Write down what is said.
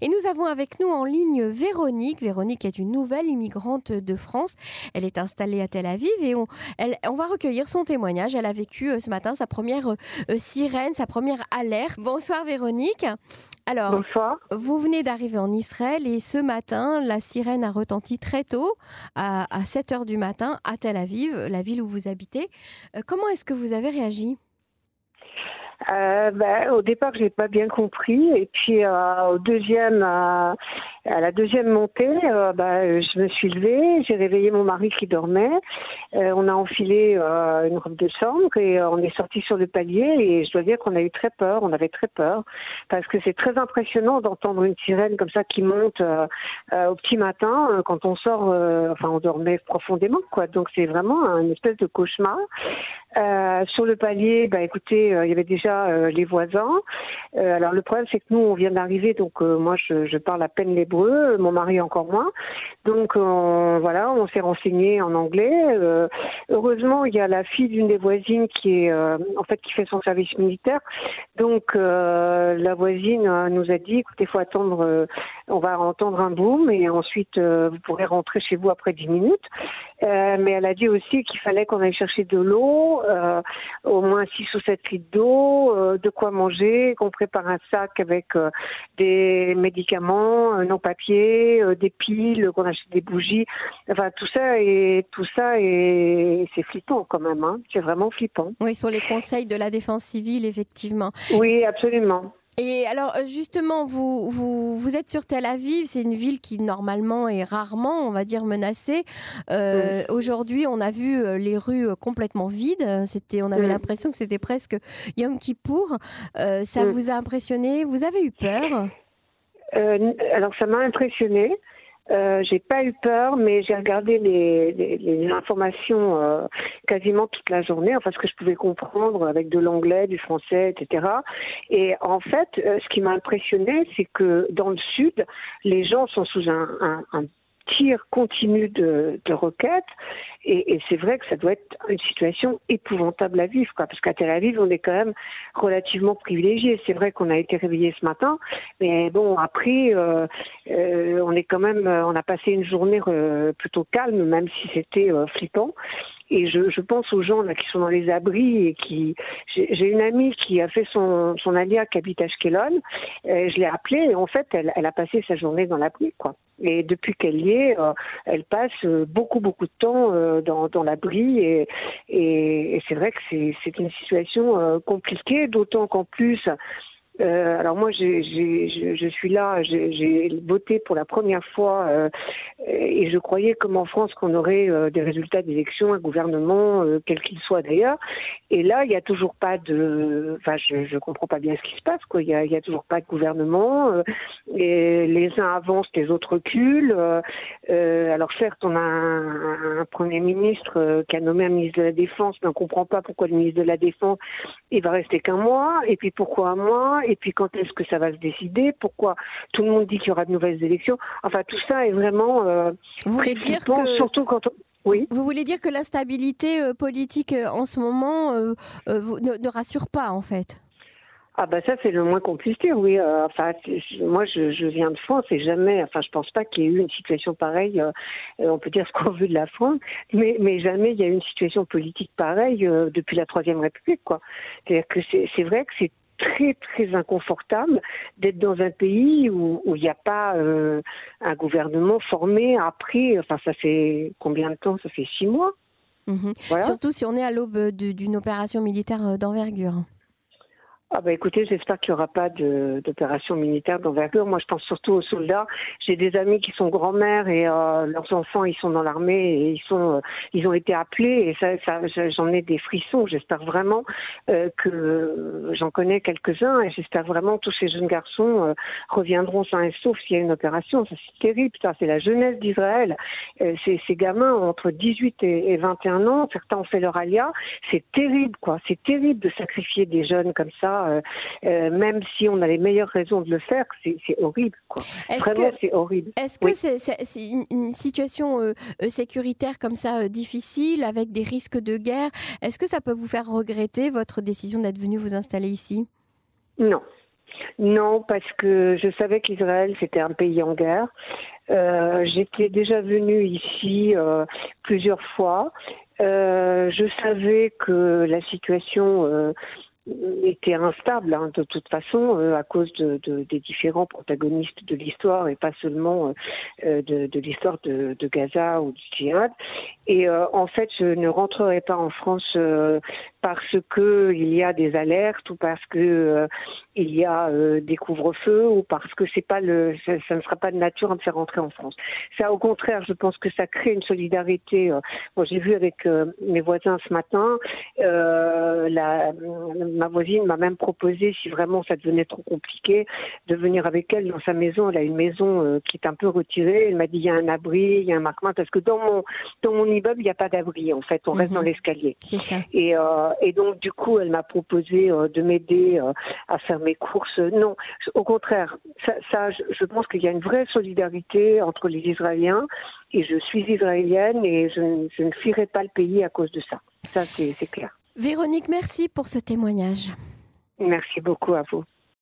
Et nous avons avec nous en ligne Véronique. Véronique est une nouvelle immigrante de France. Elle est installée à Tel Aviv et on, on va recueillir son témoignage. Elle a vécu euh, ce matin sa première euh, sirène, sa première alerte. Bonsoir Véronique. Alors, Bonsoir. vous venez d'arriver en Israël et ce matin, la sirène a retenti très tôt, à, 7 h du matin, à Tel Aviv, la ville où vous habitez. Euh, comment est-ce que vous avez réagi? Euh, ben, au départ, je n'ai pas bien compris. Et puis, euh, au deuxième, euh, à la deuxième montée, ben, je me suis levée, j'ai réveillé mon mari qui dormait. on a enfilé une robe de chambre et on est sorti sur le palier. Et je dois dire qu'on a eu très peur. On avait très peur parce que c'est très impressionnant d'entendre une sirène comme ça qui monte au petit matin quand on sort. enfin, on dormait profondément, quoi. Donc, c'est vraiment un espèce de cauchemar. Sur le palier, ben, écoutez, il y avait déjà euh, les voisins. Euh, alors le problème c'est que nous on vient d'arriver, donc euh, moi je, parle à peine l'hébreu, mon mari encore moins. Donc voilà, on s'est renseigné en anglais. heureusement il y a la fille d'une des voisines qui est en fait qui fait son service militaire. Donc la voisine nous a dit écoutez, il faut attendre, on va entendre un boom et ensuite vous pourrez rentrer chez vous après 10 minutes. mais elle a dit aussi qu'il fallait qu'on aille chercher de l'eau, au moins 6 ou 7 litres d'eau, euh, de quoi manger, qu'on prépare un sac avec euh, des médicaments, euh, non papier, des piles, qu'on achète des bougies. Enfin, tout ça et tout ça et c'est flippant quand même. Hein. C'est vraiment flippant. Oui, sur les conseils de la défense civile, effectivement. Oui, absolument. Et alors, euh, justement, vous, vous, vous, êtes sur Tel Aviv, c'est une ville qui normalement est rarement, on va dire, menacée. Euh, aujourd'hui, on a vu euh, les rues complètement vides. C'était, on avait l'impression que c'était presque Yom Kippour. ça vous a impressionné? Vous avez eu peur? Alors, ça m'a impressionné. Euh, j'ai pas eu peur, mais j'ai regardé les, informations euh, quasiment toute la journée, enfin ce que je pouvais comprendre avec de l'anglais, du français, etc. Et en fait, euh, ce qui m'a impressionné, c'est que dans le sud, les gens sont sous un, tir continu de, de roquettes. Et, c'est vrai que ça doit être une situation épouvantable à vivre, parce qu'à Tel Aviv, on est quand même relativement privilégié. C'est vrai qu'on a été réveillé ce matin, mais bon, après, quand même, on a passé une journée euh, plutôt calme, même si c'était euh, flippant. Et je, pense aux gens là qui sont dans les abris et qui. J'ai une amie qui a fait son, son alia qui habite je l'ai appelée et en fait, elle, a passé sa journée dans l'abri, quoi. Et depuis qu'elle y est, euh, elle passe beaucoup beaucoup de temps euh, dans, l'abri et, c'est vrai que c'est une situation euh, compliquée, d'autant qu'en plus euh, alors moi, j'ai, je suis là, j'ai voté pour la première fois euh, et je croyais comme en France qu'on aurait euh, des résultats d'élection, un gouvernement, euh, quel qu'il soit d'ailleurs. Et là, il n'y a toujours pas de... Enfin, je ne comprends pas bien ce qui se passe. Quoi. Il n'y a, a, toujours pas de gouvernement. et les uns avancent, les autres reculent. Alors certes, on a un, un Premier ministre qui a nommé un ministre de la Défense, mais on ne comprend pas pourquoi le ministre de la Défense, il va rester qu'un mois. Et puis pourquoi un mois et puis quand est-ce que ça va se décider Pourquoi tout le monde dit qu'il y aura de nouvelles élections Enfin, tout ça est vraiment. Euh, vous voulez dire que surtout quand Oui. Vous voulez dire que l'instabilité euh, politique euh, en ce moment ne, rassure pas, en fait? Ah bah ça c'est le moins qu'on puisse dire, oui. enfin, moi je, viens de France et jamais, enfin je pense pas qu'il y ait eu une situation pareille. on peut dire ce qu'on veut de la France, mais, mais jamais il y a eu une situation politique pareille depuis la Troisième République, quoi. C'est-à-dire que c'est vrai que c'est très très inconfortable d'être dans un pays où il n'y a pas euh, un gouvernement formé après. Enfin, ça fait combien de temps? Ça fait six mois. Mhm. Surtout si on est à l'aube d'une opération militaire euh, d'envergure. Ah bah écoutez, j'espère qu'il n'y aura pas d'opération militaire d'envergure. Moi, je pense surtout aux soldats. J'ai des amis qui sont grands-mères et euh, leurs enfants, ils sont dans l'armée et ils sont, euh, ils ont été appelés et ça, ça j'en ai des frissons. J'espère vraiment euh, que j'en connais quelques-uns et j'espère vraiment que tous ces jeunes garçons reviendront sains et saufs s'il y a une opération. Ça c'est terrible. Ça c'est la jeunesse d'Israël. ces, ces gamins entre 18 et, et 21 ans, certains ont fait leur alia. C'est terrible, quoi. C'est terrible de sacrifier des jeunes comme ça euh, euh, même si on a les meilleures raisons de le faire, c'est horrible. Vraiment, c'est horrible. Est-ce que c'est une, situation euh, sécuritaire comme ça difficile, avec des risques de guerre? Est-ce que ça peut vous faire regretter votre décision d'être venu vous installer ici? Non. Non, parce que je savais qu'Israël, c'était un pays en guerre. Euh, J'étais déjà venue ici euh, plusieurs fois. Euh, je savais que la situation était instable hein, de toute façon euh, à cause de, de, des différents protagonistes de l'histoire et pas seulement euh, de, de l'histoire de, Gaza ou du djihad. Et euh, en fait, je ne rentrerai pas en France parce que il y a des alertes ou parce que il y a des couvre-feux ou parce que c'est pas le ça, ne sera pas de nature à me faire rentrer en France. Ça, au contraire, je pense que ça crée une solidarité. Bon, j'ai vu avec mes voisins ce matin la ma voisine m'a même proposé, si vraiment ça devenait trop compliqué, de venir avec elle dans sa maison. Elle a une maison euh, qui est un peu retirée. Elle m'a dit il y a un abri, il y a un marquement, parce que dans mon dans mon immeuble il n'y a pas d'abri en fait. On reste dans Mhm. l'escalier. C'est ça. Et, euh, et donc du coup elle m'a proposé euh, de m'aider à faire mes courses. Non, au contraire, ça, ça je, pense qu'il y a une vraie solidarité entre les Israéliens. Et je suis israélienne et je, ne- je ne fuirai pas le pays à cause de ça. Ça c'est clair. Véronique, merci pour ce témoignage. Merci beaucoup à vous.